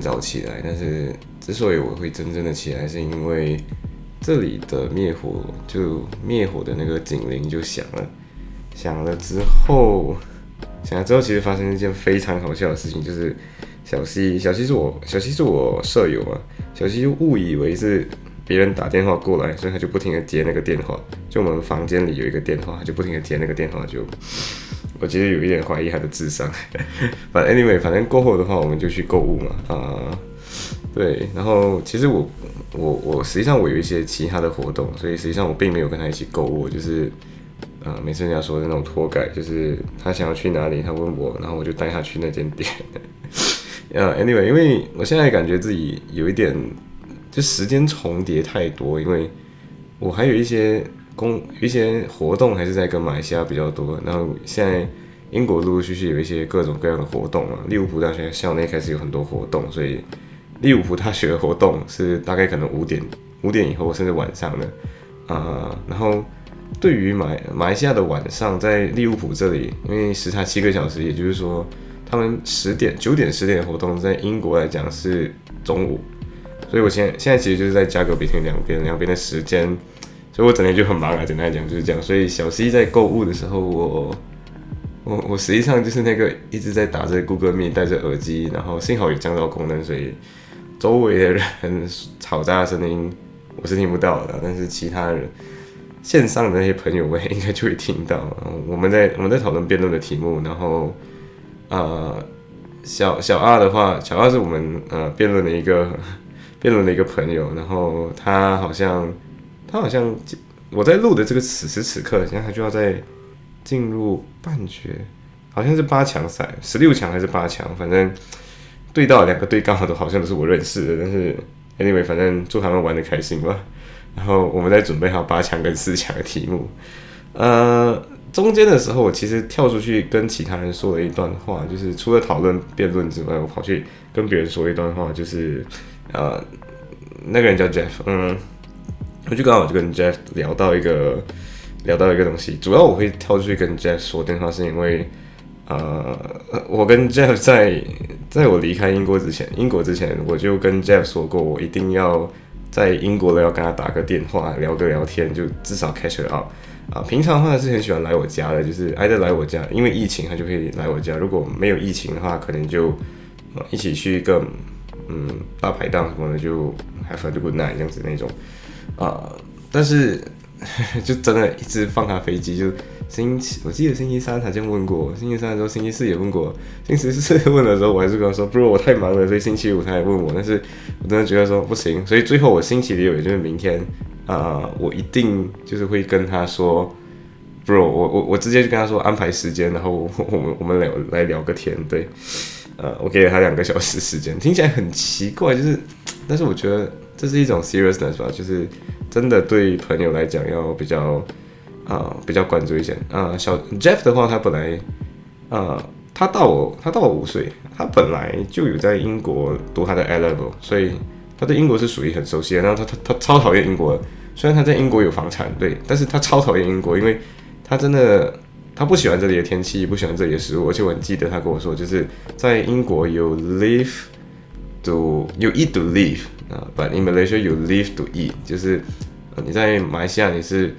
早起来，但是之所以我会真正的起来，是因为这里的灭火就灭火的那个警铃就响了，响了之后，响了之后，其实发生一件非常好笑的事情，就是小西，小西是我小西是我舍友啊，小西就误以为是别人打电话过来，所以他就不停的接那个电话，就我们房间里有一个电话，他就不停的接那个电话，就我其实有一点怀疑他的智商，反正 anyway，反正过后的话，我们就去购物嘛，啊、对，然后其实我我我实际上我有一些其他的活动，所以实际上我并没有跟他一起购物，就是呃每次人家说的那种拖改，就是他想要去哪里，他问我，然后我就带他去那间店。呃，anyway，因为我现在感觉自己有一点就时间重叠太多，因为我还有一些工一些活动还是在跟马来西亚比较多，然后现在英国陆陆续续有一些各种各样的活动嘛，利物浦大学校内开始有很多活动，所以利物浦大学的活动是大概可能五点五点以后甚至晚上的，啊、然后对于马马来西亚的晚上，在利物浦这里，因为时差七个小时，也就是说他们十点九点十点的活动，在英国来讲是中午，所以我现现在其实就是在加格比听两边两边的时间，所以我整天就很忙啊，简单来讲就是这样。所以小 C 在购物的时候，我我我实际上就是那个一直在打着 Google Meet 戴着耳机，然后幸好有降噪功能，所以周围的人吵杂的声音我是听不到的，但是其他人线上的那些朋友们应该就会听到。我们在 我们在讨论辩论的题目，然后呃小小二的话，小二是我们呃辩论的一个辩论的一个朋友，然后他好像他好像我在录的这个此时此刻，现在他就要在进入半决，好像是八强赛，十六强还是八强，反正对到两个队刚好都好像都是我认识的，但是 anyway，反正祝他们玩的开心吧。然后我们在准备好八强跟四强的题目，呃，中间的时候我其实跳出去跟其他人说了一段话，就是除了讨论辩论之外，我跑去跟别人说一段话，就是呃，那个人叫 Jeff，嗯，我就刚好就跟 Jeff 聊到一个聊到一个东西，主要我会跳出去跟 Jeff 说电话，是因为呃，我跟 Jeff 在在我离开英国之前，英国之前我就跟 Jeff 说过，我一定要在英国了要跟他打个电话，聊个聊天，就至少 catch up。啊，平常的话是很喜欢来我家的，就是挨着来我家，因为疫情他就可以来我家。如果没有疫情的话，可能就一起去一个嗯大排档什么的，就 have a good night 这样子那种。啊、但是 就真的一直放他飞机，就星期我记得星期三他这样问过，星期三的时候星期四也问过，星期四问的时候我还是跟他说，不是我太忙了，所以星期五他还问我，但是我真的觉得说不行，所以最后我星期六也就是明天啊、我一定就是会跟他说。bro，我我我直接就跟他说安排时间，然后我我们我们聊来聊个天，对，呃，我给了他两个小时时间，听起来很奇怪，就是，但是我觉得这是一种 seriousness 吧，就是真的对朋友来讲要比较啊、比较关注一些。啊、小 Jeff 的话，他本来呃他到我他到我五岁，他本来就有在英国读他的 A level，所以他对英国是属于很熟悉的，然后他他他超讨厌英国，虽然他在英国有房产，对，但是他超讨厌英国，因为他真的他不喜欢这里的天气，不喜欢这里的食物，而且我很记得他跟我说，就是在英国有 live to you eat to live 啊，but in Malaysia you live to eat，就是、呃你在马来西亚你是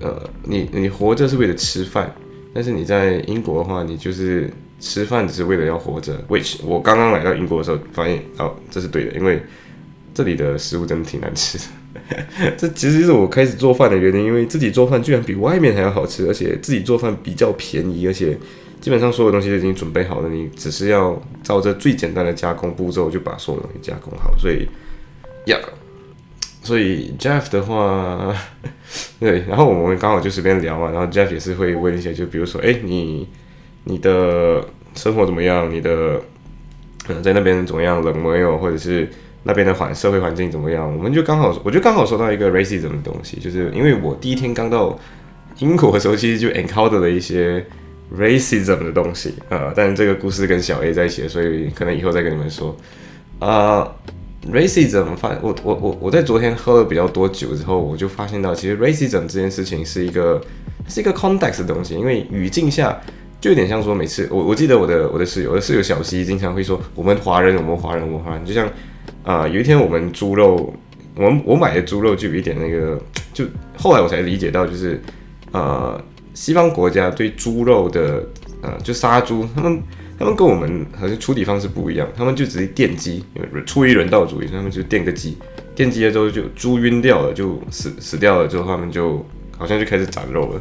呃你你活着是为了吃饭，但是你在英国的话，你就是吃饭只是为了要活着。which 我刚刚来到英国的时候发现哦这是对的，因为这里的食物真的挺难吃的。这其实是我开始做饭的原因，因为自己做饭居然比外面还要好吃，而且自己做饭比较便宜，而且基本上所有东西都已经准备好了，你只是要照着最简单的加工步骤就把所有东西加工好，所以呀所以 Jeff 的话，对，然后我们刚好就随便聊嘛，然后 Jeff 也是会问一些，就比如说，哎，你你的生活怎么样？你的嗯、呃在那边怎么样？冷没有？或者是那边的环社会环境怎么样？我们就刚好，我就刚好说到一个 racism 的东西，就是因为我第一天刚到英国的时候，其实就 encounter 了一些 racism 的东西啊。但这个故事跟小 A 在一起，所以可能以后再跟你们说啊。racism 发我我我我在昨天喝了比较多酒之后，我就发现到其实 racism 这件事情是一个是一个 context 的东西，因为语境下就有点像说每次我我记得我的我的室友，我的室友小西经常会说我们华人我们华人我们华人，就像。啊，有一天我们猪肉，我我买的猪肉就有一点那个，就后来我才理解到，就是呃，西方国家对猪肉的呃，就杀猪，他们他们跟我们好像处理方式不一样，他们就直接电击，出于人道主义，他们就电个鸡，电击了之后就猪晕掉了，就死死掉了之后，他们就好像就开始斩肉了，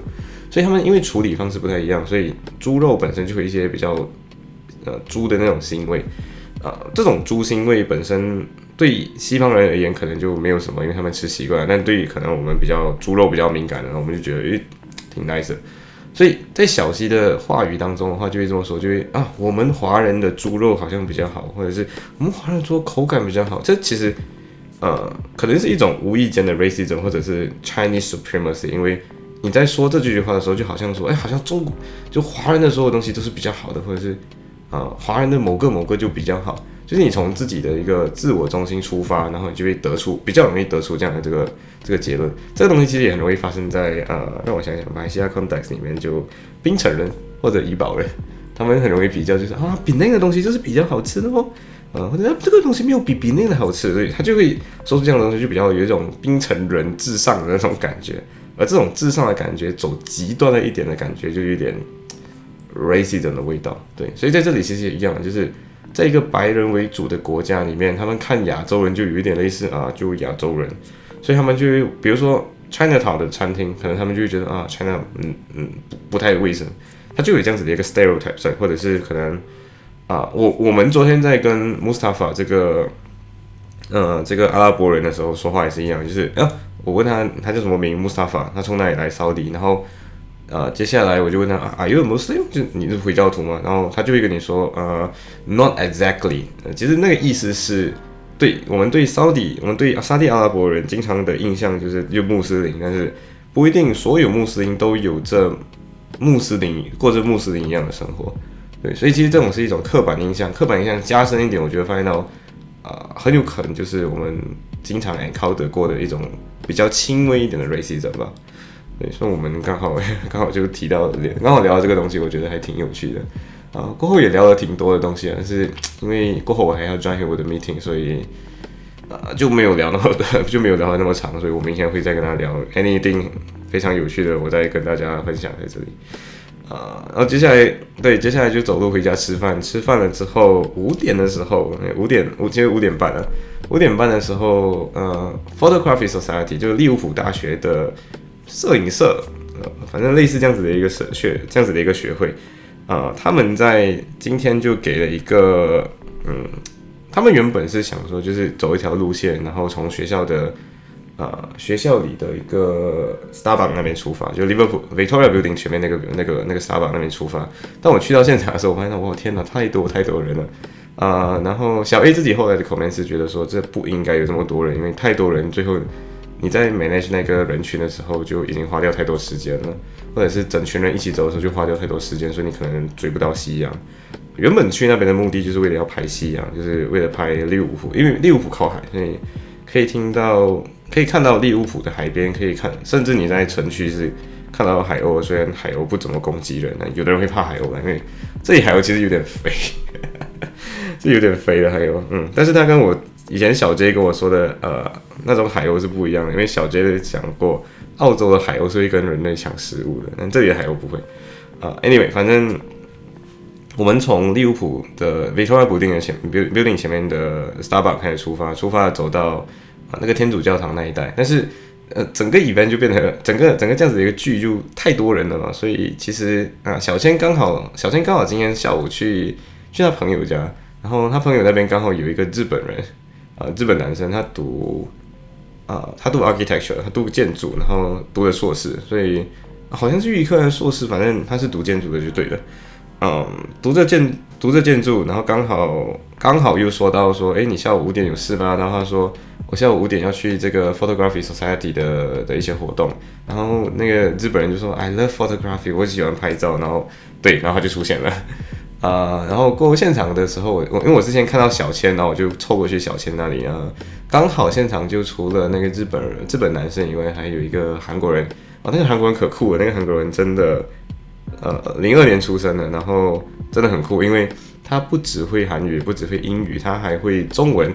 所以他们因为处理方式不太一样，所以猪肉本身就会一些比较呃猪的那种腥味。啊，这种猪腥味本身对西方人而言可能就没有什么，因为他们吃习惯。但对于可能我们比较猪肉比较敏感的，我们就觉得诶挺 nice。所以在小西的话语当中的话，就会这么说，就会啊，我们华人的猪肉好像比较好，或者是我们华人猪肉口感比较好。这其实呃，可能是一种无意间的 racism，或者是 Chinese supremacy。因为你在说这句话的时候，就好像说，哎，好像中国就华人的所有东西都是比较好的，或者是。啊，华人的某个某个就比较好，就是你从自己的一个自我中心出发，然后你就会得出比较容易得出这样的这个这个结论。这个东西其实也很容易发生在呃，让我想想，马来西亚 context 里面，就槟城人或者怡保人，他们很容易比较，就是啊，比那个东西就是比较好吃的哦，呃，或者这个东西没有比比那个好吃，所以他就会说出这样的东西，就比较有一种槟城人至上的那种感觉，而这种至上的感觉，走极端了一点的感觉，就有点。racism 的味道，对，所以在这里其实也一样，就是在一个白人为主的国家里面，他们看亚洲人就有一点类似啊，就亚洲人，所以他们就比如说 China Town 的餐厅，可能他们就会觉得啊，China 嗯嗯不不太卫生，他就有这样子的一个 stereotype，或者是可能啊，我我们昨天在跟 Mustafa 这个呃这个阿拉伯人的时候说话也是一样，就是啊，我问他他叫什么名，Mustafa，他从哪里来扫地，然后。呃，接下来我就问他，Are you a Muslim？就你是回教徒吗？然后他就会跟你说，呃，Not exactly。其实那个意思是，对我们对沙地，我们对沙地阿拉伯人经常的印象就是就穆斯林，但是不一定所有穆斯林都有着穆斯林过着穆斯林一样的生活。对，所以其实这种是一种刻板印象，刻板印象加深一点，我觉得发现到，啊，很有可能就是我们经常 encounter 过的一种比较轻微一点的 racism 吧。对，所以我们刚好 刚好就提到，刚好聊到这个东西，我觉得还挺有趣的啊。过后也聊了挺多的东西啊，但是因为过后我还要 join 我的 meeting，所以啊就没有聊那么多，就没有聊那么长。所以我明天会再跟他聊 anything 非常有趣的，我再跟大家分享在这里啊。然后接下来对，接下来就走路回家吃饭。吃饭了之后，五点的时候，五点五今天五点半了，五点半的时候，呃，Photography Society 就是利物浦大学的。摄影社，呃，反正类似这样子的一个社学，这样子的一个学会，啊，他们在今天就给了一个，嗯，他们原本是想说，就是走一条路线，然后从学校的，呃，学校里的一个 Starbucks 那边出发，就 Liverpool Victoria Building 前面那个那个那个 Starbucks 那边出发。但我去到现场的时候，我发现，我天哪，太多太多人了，啊，然后小 A 自己后来的口面是觉得说，这不应该有这么多人，因为太多人，最后。你在 manage 那个人群的时候就已经花掉太多时间了，或者是整群人一起走的时候就花掉太多时间，所以你可能追不到夕阳。原本去那边的目的就是为了要拍夕阳，就是为了拍利物浦，因为利物浦靠海，所以可以听到、可以看到利物浦的海边，可以看，甚至你在城区是看到海鸥。虽然海鸥不怎么攻击人，有的人会怕海鸥吧，因为这里海鸥其实有点肥，是有点肥的海鸥。嗯，但是他跟我。以前小 J 跟我说的，呃，那种海鸥是不一样的，因为小 J 讲过，澳洲的海鸥是会跟人类抢食物的，但这里的海鸥不会。啊，Anyway，反正我们从利物浦的 Victoria Building 前 Building 前面的 Starbucks 开始出发，出发走到啊那个天主教堂那一带，但是呃整个 event 就变成整个整个这样子的一个剧就太多人了嘛，所以其实啊小千刚好小千刚好今天下午去去他朋友家，然后他朋友那边刚好有一个日本人。呃，日本男生他读，啊，他读 architecture，他读建筑，然后读了硕士，所以好像是预科的硕士，反正他是读建筑的就对了。嗯，读着建读着建筑，然后刚好刚好又说到说，哎，你下午五点有事吗？然后他说我下午五点要去这个 Photography Society 的的一些活动，然后那个日本人就说 I love photography，我喜欢拍照，然后对，然后他就出现了。啊，然后过现场的时候，我我因为我之前看到小千，然后我就凑过去小千那里啊，刚好现场就除了那个日本人、日本男生以外，还有一个韩国人啊，那个韩国人可酷了，那个韩国人真的，呃，零二年出生的，然后真的很酷，因为他不只会韩语，不只会英语，他还会中文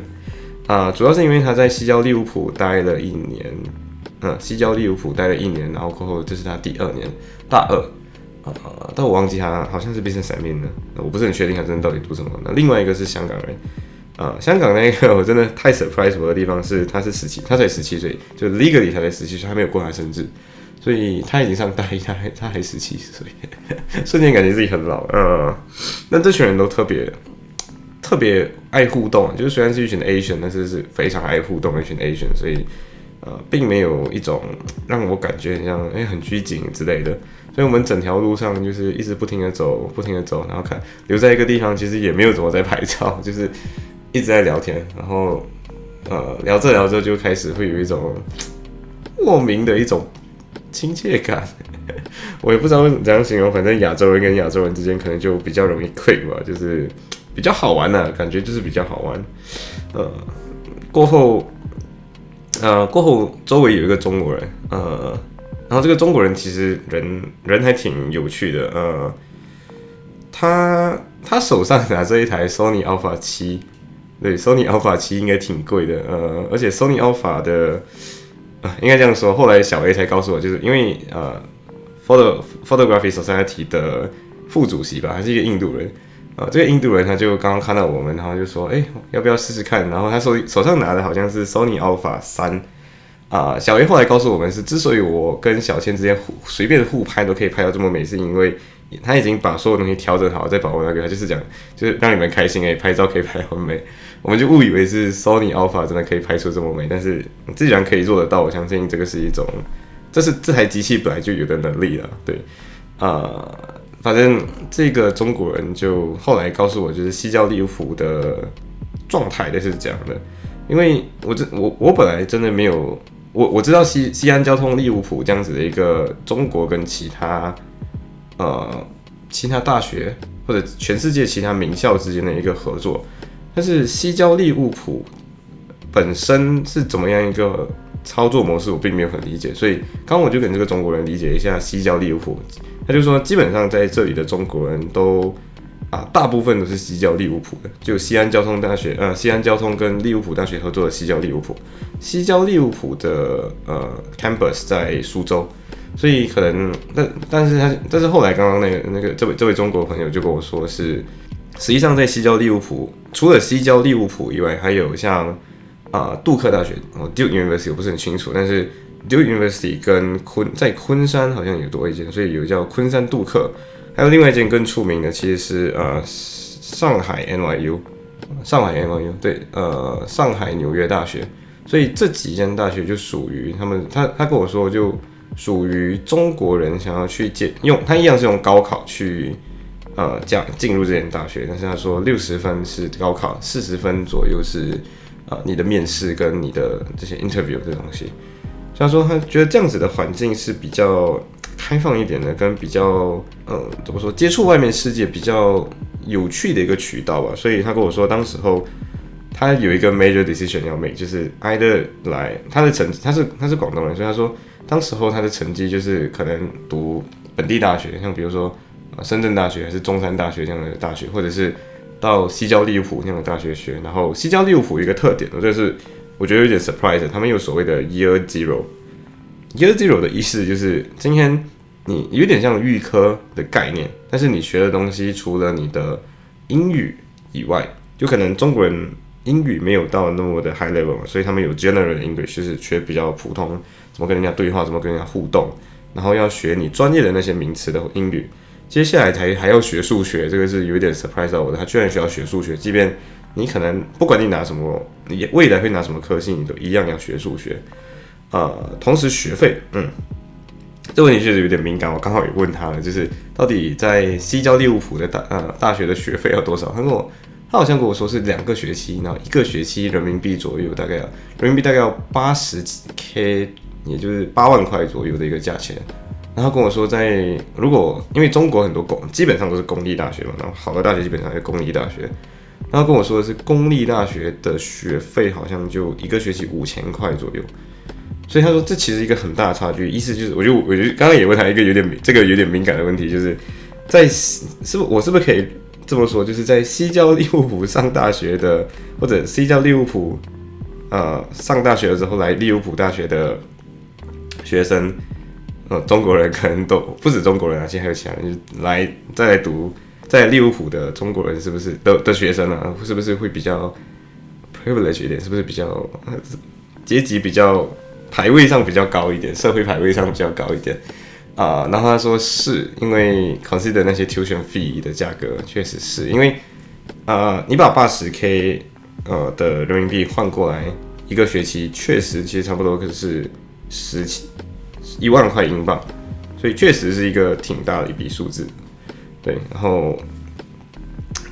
啊，主要是因为他在西郊利物浦待了一年，嗯，西郊利物浦待了一年，然后过后这是他第二年，大二。啊，但我忘记他好像是 business admin 的，我不是很确定他真的到底读什么。那另外一个是香港人，啊，香港那个我真的太 surprise 我的地方是，他是十七，他才十七岁，就 legally 他才十七岁，还没有过他生日，所以他已经上大一，他还他还十七岁，瞬间感觉自己很老。嗯，那这群人都特别特别爱互动，就是虽然是一群 Asian，但是是非常爱互动的一群 Asian，所以呃，并没有一种让我感觉很像哎很拘谨之类的。所以，我们整条路上就是一直不停的走，不停的走，然后看留在一个地方，其实也没有怎么在拍照，就是一直在聊天，然后呃聊着聊着就开始会有一种莫名的一种亲切感，我也不知道怎样形容，反正亚洲人跟亚洲人之间可能就比较容易 click 吧，就是比较好玩的感觉，就是比较好玩。呃，过后呃过后周围有一个中国人，呃。然后这个中国人其实人人还挺有趣的，呃，他他手上拿着一台 Sony Alpha 七，对，Sony Alpha 七应该挺贵的，呃，而且 Sony Alpha 的，啊，应该这样说，后来小 A 才告诉我，就是因为呃，Photo Photography Society 的副主席吧，还是一个印度人，啊，这个印度人他就刚刚看到我们，然后就说，哎，要不要试试看？然后他手手上拿的好像是 Sony Alpha 三。啊，小 A 后来告诉我们是，之所以我跟小千之间随便互拍都可以拍到这么美，是因为他已经把所有东西调整好，再保护那个，他就是讲，就是让你们开心诶，拍照可以拍很美。我们就误以为是 Sony Alpha 真的可以拍出这么美，但是既然可以做得到，我相信这个是一种，这是这台机器本来就有的能力了。对，啊，反正这个中国人就后来告诉我，就是西交利物浦的状态类是这样的，因为我这我我本来真的没有。我我知道西西安交通利物浦这样子的一个中国跟其他呃其他大学或者全世界其他名校之间的一个合作，但是西交利物浦本身是怎么样一个操作模式，我并没有很理解，所以刚我就跟这个中国人理解一下西交利物浦，他就说基本上在这里的中国人都。啊，大部分都是西交利物浦的，就西安交通大学，呃，西安交通跟利物浦大学合作的西交利物浦。西交利物浦的呃 campus 在苏州，所以可能，但但是他，但是后来刚刚那个那个这位这位中国朋友就跟我说是，实际上在西交利物浦，除了西交利物浦以外，还有像啊杜克大学，哦 Duke University 我不是很清楚，但是 Duke University 跟昆在昆山好像也多一间，所以有叫昆山杜克。还有另外一间更出名的，其实是呃上海 NYU，上海 NYU 对，呃上海纽约大学，所以这几间大学就属于他们，他他跟我说就属于中国人想要去借用，他一样是用高考去呃样进入这间大学，但是他说六十分是高考，四十分左右是呃你的面试跟你的这些 interview 这东西，他说他觉得这样子的环境是比较。开放一点的，跟比较呃怎么说，接触外面世界比较有趣的一个渠道吧。所以他跟我说，当时候他有一个 major decision 要 make，就是 either 来他的成，他是他是广东人，所以他说当时候他的成绩就是可能读本地大学，像比如说深圳大学还是中山大学这样的大学，或者是到西交利物浦那样的大学学。然后西交利物浦一个特点，就是我觉得有点 surprise，他们有所谓的 year zero。Year Zero 的意思就是今天你有点像预科的概念，但是你学的东西除了你的英语以外，就可能中国人英语没有到那么的 high level，所以他们有 General English，就是学比较普通，怎么跟人家对话，怎么跟人家互动，然后要学你专业的那些名词的英语，接下来才还要学数学，这个是有一点 surprise 到我的，他居然需要学数学，即便你可能不管你拿什么，你未来会拿什么科系，你都一样要学数学。呃，同时学费，嗯，这问题确实有点敏感，我刚好也问他了，就是到底在西交利物浦的大呃大学的学费要多少？他跟我他好像跟我说是两个学期，然后一个学期人民币左右，大概人民币大概要八十 K，也就是八万块左右的一个价钱。然后跟我说，在如果因为中国很多公基本上都是公立大学嘛，然后好的大学基本上是公立大学。然后跟我说的是公立大学的学费好像就一个学期五千块左右。所以他说这其实一个很大的差距，意思就是，我就我就刚刚也问他一个有点这个有点敏感的问题，就是在是不我是不是可以这么说，就是在西交利物浦上大学的，或者西交利物浦呃上大学的时候来利物浦大学的学生。呃中国人可能都不止中国人啊，现在还有其他人就来再来读在利物浦的中国人是不是的的学生啊？是不是会比较 privilege 一点？是不是比较阶级比较排位上比较高一点？社会排位上比较高一点啊？然后他说是因为 consider 那些 tuition fee 的价格，确实是因为啊，你把八十 k 呃的人民币换过来一个学期，确实其实差不多可是十七。一万块英镑，所以确实是一个挺大的一笔数字，对，然后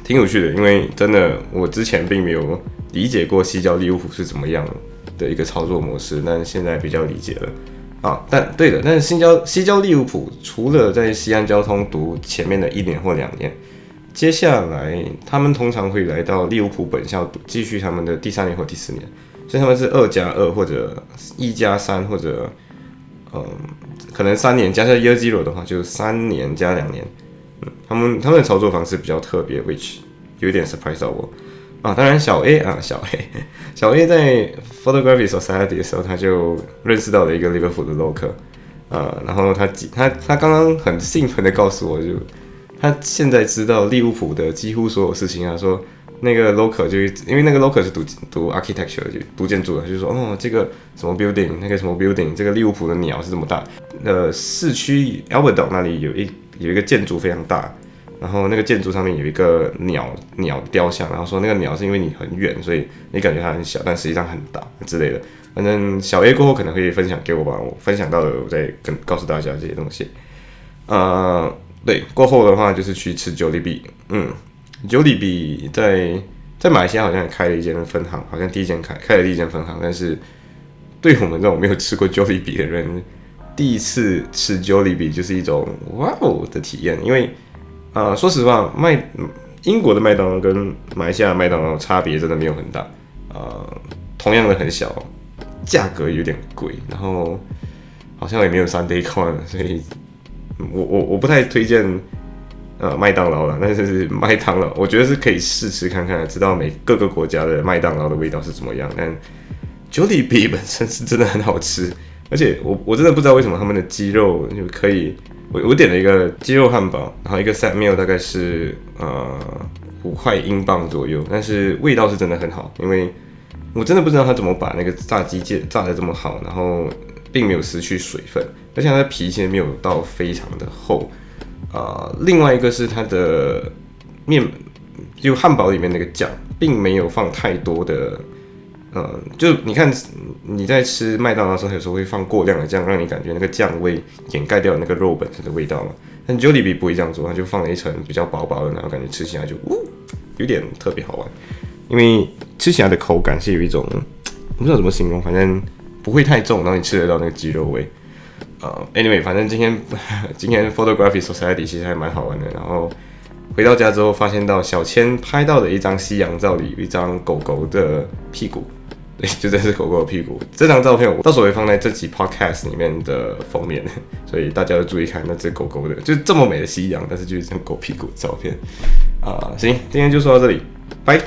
挺有趣的，因为真的我之前并没有理解过西交利物浦是怎么样的一个操作模式，但现在比较理解了啊。但对的，但是西交西交利物浦除了在西安交通读前面的一年或两年，接下来他们通常会来到利物浦本校继续他们的第三年或第四年，所以他们是二加二或者一加三或者。嗯，可能三年加上 year zero 的话，就是三年加两年。嗯，他们他们的操作方式比较特别，which 有点 surprise 到我啊。当然，小 A 啊，小 A，小 A 在 photography society 的时候，他就认识到了一个 Liverpool 的 local 啊，然后他他他刚刚很兴奋的告诉我就，他现在知道利物浦的几乎所有事情啊，说。那个 local 就因为那个 local 是读读 architecture 就读建筑的，就说哦这个什么 building 那个什么 building 这个利物浦的鸟是这么大，呃市区 Albert 岛那里有一有一个建筑非常大，然后那个建筑上面有一个鸟鸟雕像，然后说那个鸟是因为你很远，所以你感觉它很小，但实际上很大之类的。反正小 A 过后可能会分享给我吧，我分享到了我再跟告诉大家这些东西。呃，对，过后的话就是去吃九里币，嗯。九里比在在马来西亚好像也开了一间分行，好像第一间开开了第一间分行，但是对我们这种没有吃过九里比的人，第一次吃九里比就是一种哇哦的体验。因为啊，说实话，麦英国的麦当劳跟马来西亚麦当劳差别真的没有很大，呃，同样的很小，价格有点贵，然后好像也没有三 day Con，，所以我我我不太推荐。呃，麦当劳了，但是麦当劳，我觉得是可以试吃看看，知道每各个国家的麦当劳的味道是怎么样。但九里比本身是真的很好吃，而且我我真的不知道为什么他们的鸡肉就可以，我我点了一个鸡肉汉堡，然后一个 set meal 大概是呃五块英镑左右，但是味道是真的很好，因为我真的不知道他怎么把那个炸鸡界炸的这么好，然后并没有失去水分，而且它的皮其实没有到非常的厚。啊，另外一个是它的面，就汉堡里面那个酱，并没有放太多的，嗯，就你看你在吃麦当劳的时候，有时候会放过量的酱，让你感觉那个酱味掩盖掉那个肉本身的味道嘛。但 Jollibee 不会这样做，它就放了一层比较薄薄的，然后感觉吃起来就呜，有点特别好玩，因为吃起来的口感是有一种，不知道怎么形容，反正不会太重，然后你吃得到那个鸡肉味。呃，anyway，反正今天 今天 photography society 其实还蛮好玩的。然后回到家之后，发现到小千拍到的一张夕阳照里有一张狗狗的屁股，对，就这是狗狗的屁股。这张照片我到时候会放在这期 podcast 里面的封面，所以大家要注意看那只狗狗的，就这么美的夕阳，但是就是一张狗屁股的照片。啊，行，今天就说到这里，拜。